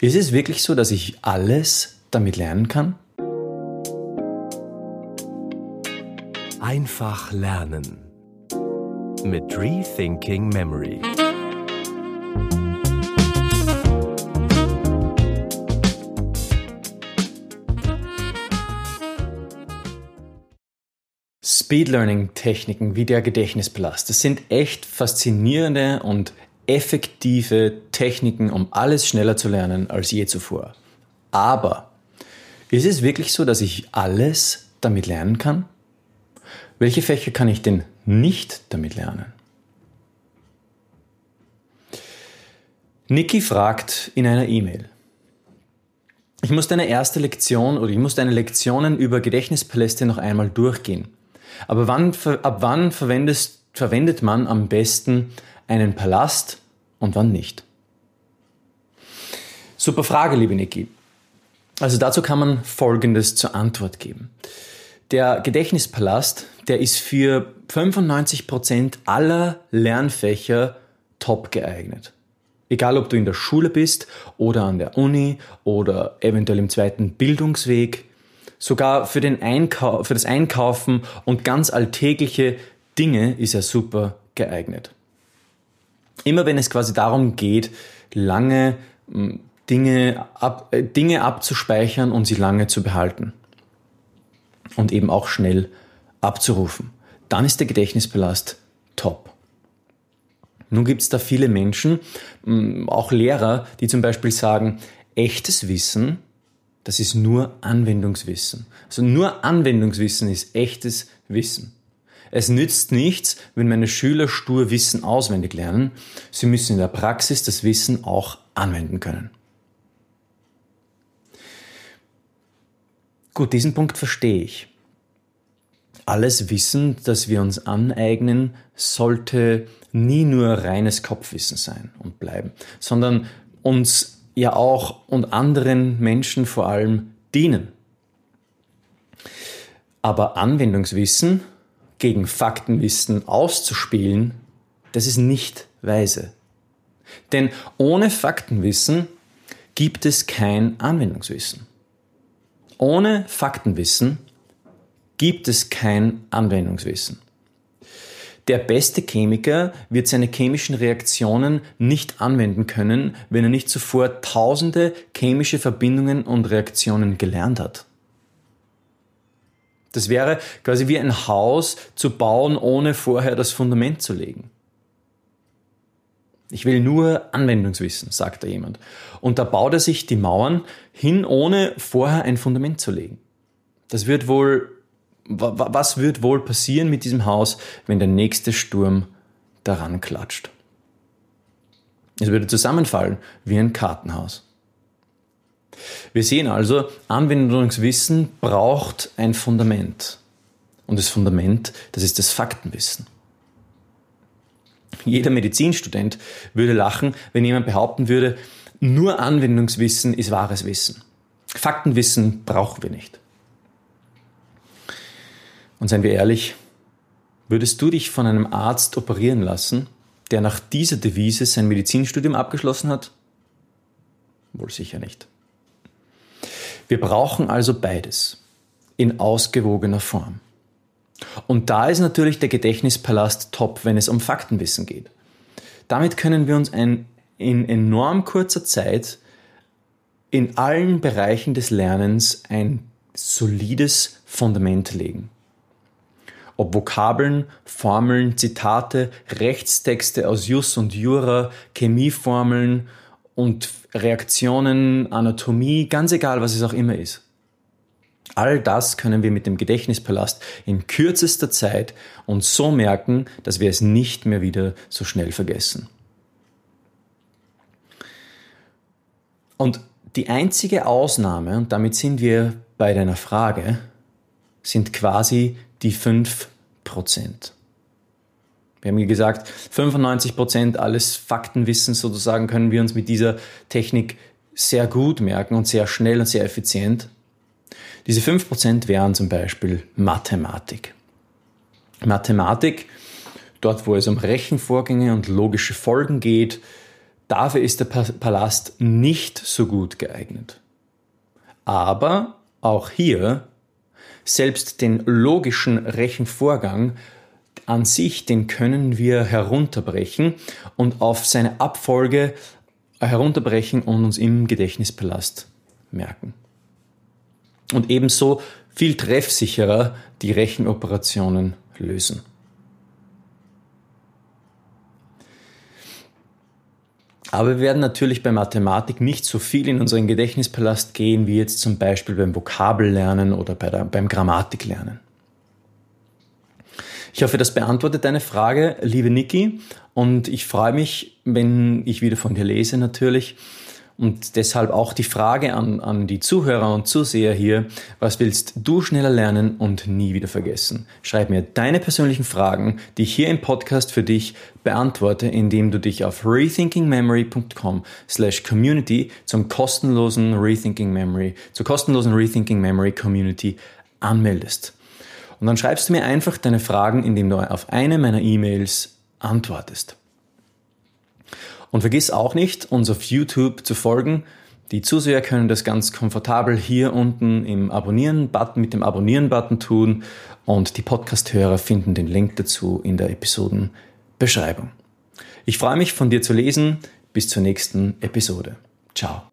Ist es wirklich so, dass ich alles damit lernen kann? Einfach lernen mit Rethinking Memory. Speed Learning Techniken wie der Gedächtnispalast, das sind echt faszinierende und effektive Techniken, um alles schneller zu lernen als je zuvor. Aber ist es wirklich so, dass ich alles damit lernen kann? Welche Fächer kann ich denn nicht damit lernen? Niki fragt in einer E-Mail. Ich muss deine erste Lektion oder ich muss deine Lektionen über Gedächtnispaläste noch einmal durchgehen. Aber wann, ab wann verwendet man am besten einen Palast und wann nicht? Super Frage, liebe Niki. Also dazu kann man Folgendes zur Antwort geben. Der Gedächtnispalast, der ist für 95 Prozent aller Lernfächer top geeignet. Egal ob du in der Schule bist oder an der Uni oder eventuell im zweiten Bildungsweg, sogar für, den Einkau für das Einkaufen und ganz alltägliche Dinge ist er super geeignet. Immer wenn es quasi darum geht, lange hm, Dinge, ab, äh, Dinge abzuspeichern und sie lange zu behalten und eben auch schnell abzurufen, dann ist der Gedächtnispalast top. Nun gibt es da viele Menschen, hm, auch Lehrer, die zum Beispiel sagen, echtes Wissen, das ist nur Anwendungswissen. Also nur Anwendungswissen ist echtes Wissen. Es nützt nichts, wenn meine Schüler stur Wissen auswendig lernen. Sie müssen in der Praxis das Wissen auch anwenden können. Gut, diesen Punkt verstehe ich. Alles Wissen, das wir uns aneignen, sollte nie nur reines Kopfwissen sein und bleiben, sondern uns ja auch und anderen Menschen vor allem dienen. Aber Anwendungswissen gegen Faktenwissen auszuspielen, das ist nicht weise. Denn ohne Faktenwissen gibt es kein Anwendungswissen. Ohne Faktenwissen gibt es kein Anwendungswissen. Der beste Chemiker wird seine chemischen Reaktionen nicht anwenden können, wenn er nicht zuvor tausende chemische Verbindungen und Reaktionen gelernt hat. Das wäre quasi wie ein Haus zu bauen, ohne vorher das Fundament zu legen. Ich will nur Anwendungswissen, sagt da jemand. Und da baut er sich die Mauern hin, ohne vorher ein Fundament zu legen. Das wird wohl, was wird wohl passieren mit diesem Haus, wenn der nächste Sturm daran klatscht? Es würde zusammenfallen wie ein Kartenhaus. Wir sehen also, Anwendungswissen braucht ein Fundament. Und das Fundament, das ist das Faktenwissen. Jeder Medizinstudent würde lachen, wenn jemand behaupten würde, nur Anwendungswissen ist wahres Wissen. Faktenwissen brauchen wir nicht. Und seien wir ehrlich, würdest du dich von einem Arzt operieren lassen, der nach dieser Devise sein Medizinstudium abgeschlossen hat? Wohl sicher nicht. Wir brauchen also beides in ausgewogener Form. Und da ist natürlich der Gedächtnispalast top, wenn es um Faktenwissen geht. Damit können wir uns ein, in enorm kurzer Zeit in allen Bereichen des Lernens ein solides Fundament legen. Ob Vokabeln, Formeln, Zitate, Rechtstexte aus Jus und Jura, Chemieformeln und Reaktionen, Anatomie, ganz egal, was es auch immer ist. All das können wir mit dem Gedächtnispalast in kürzester Zeit und so merken, dass wir es nicht mehr wieder so schnell vergessen. Und die einzige Ausnahme, und damit sind wir bei deiner Frage, sind quasi die 5 Prozent. Wir haben gesagt, 95 Prozent alles Faktenwissens sozusagen können wir uns mit dieser Technik sehr gut merken und sehr schnell und sehr effizient. Diese 5 Prozent wären zum Beispiel Mathematik. Mathematik, dort wo es um Rechenvorgänge und logische Folgen geht, Dafür ist der Palast nicht so gut geeignet. Aber auch hier, selbst den logischen Rechenvorgang an sich, den können wir herunterbrechen und auf seine Abfolge herunterbrechen und uns im Gedächtnispalast merken. Und ebenso viel treffsicherer die Rechenoperationen lösen. Aber wir werden natürlich bei Mathematik nicht so viel in unseren Gedächtnispalast gehen, wie jetzt zum Beispiel beim Vokabellernen oder bei der, beim Grammatiklernen. Ich hoffe, das beantwortet deine Frage, liebe Niki. Und ich freue mich, wenn ich wieder von dir lese natürlich. Und deshalb auch die Frage an, an die Zuhörer und Zuseher hier, was willst du schneller lernen und nie wieder vergessen? Schreib mir deine persönlichen Fragen, die ich hier im Podcast für dich beantworte, indem du dich auf rethinkingmemory.com slash community zum kostenlosen Rethinking Memory, zur kostenlosen Rethinking Memory Community anmeldest. Und dann schreibst du mir einfach deine Fragen, indem du auf eine meiner E-Mails antwortest. Und vergiss auch nicht, uns auf YouTube zu folgen. Die Zuseher können das ganz komfortabel hier unten im Abonnieren-Button mit dem Abonnieren-Button tun und die Podcast-Hörer finden den Link dazu in der Episodenbeschreibung. Ich freue mich von dir zu lesen. Bis zur nächsten Episode. Ciao.